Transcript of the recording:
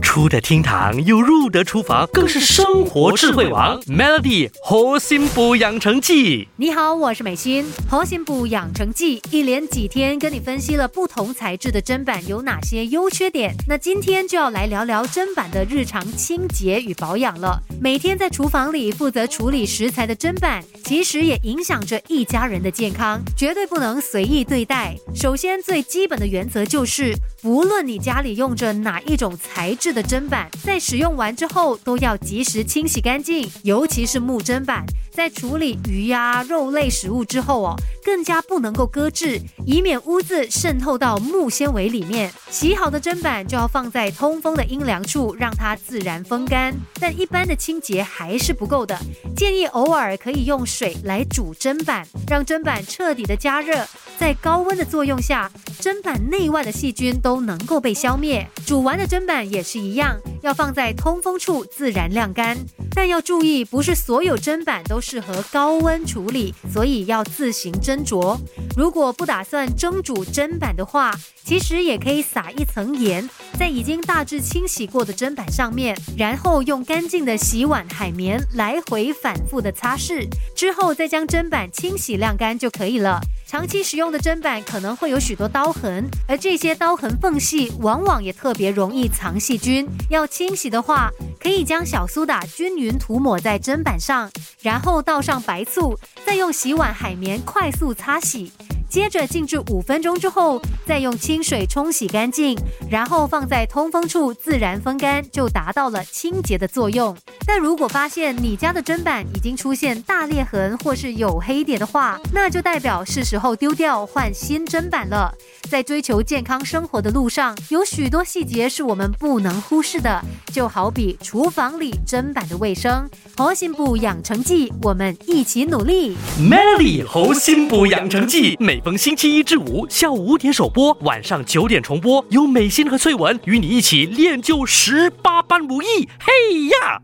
出得厅堂又入得厨房，更是生活智慧王。Melody 核心补养成记，你好，我是美心。核心补养成记一连几天跟你分析了不同材质的砧板有哪些优缺点，那今天就要来聊聊砧板的日常清洁与保养了。每天在厨房里负责处理食材的砧板，其实也影响着一家人的健康，绝对不能随意对待。首先，最基本的原则就是，无论你家里用着哪一种材质的。砧板在使用完之后都要及时清洗干净，尤其是木砧板，在处理鱼呀、肉类食物之后哦，更加不能够搁置，以免污渍渗透到木纤维里面。洗好的砧板就要放在通风的阴凉处，让它自然风干。但一般的清洁还是不够的，建议偶尔可以用水来煮砧板，让砧板彻底的加热，在高温的作用下，砧板内外的细菌都能够被消灭。煮完的砧板也是一。样要放在通风处自然晾干，但要注意，不是所有砧板都适合高温处理，所以要自行斟酌。如果不打算蒸煮砧板的话，其实也可以撒一层盐在已经大致清洗过的砧板上面，然后用干净的洗碗海绵来回反复的擦拭，之后再将砧板清洗晾干就可以了。长期使用的砧板可能会有许多刀痕，而这些刀痕缝隙往往也特别容易藏细菌。要清洗的话，可以将小苏打均匀涂抹在砧板上，然后倒上白醋，再用洗碗海绵快速擦洗。接着静置五分钟之后，再用清水冲洗干净，然后放在通风处自然风干，就达到了清洁的作用。但如果发现你家的砧板已经出现大裂痕或是有黑点的话，那就代表是时候丢掉换新砧板了。在追求健康生活的路上，有许多细节是我们不能忽视的，就好比厨房里砧板的卫生。猴心补养成记，我们一起努力。Melody 猴心补养成记，每逢星期一至五下午五点首播，晚上九点重播，有美心和翠文与你一起练就十八般武艺。嘿呀！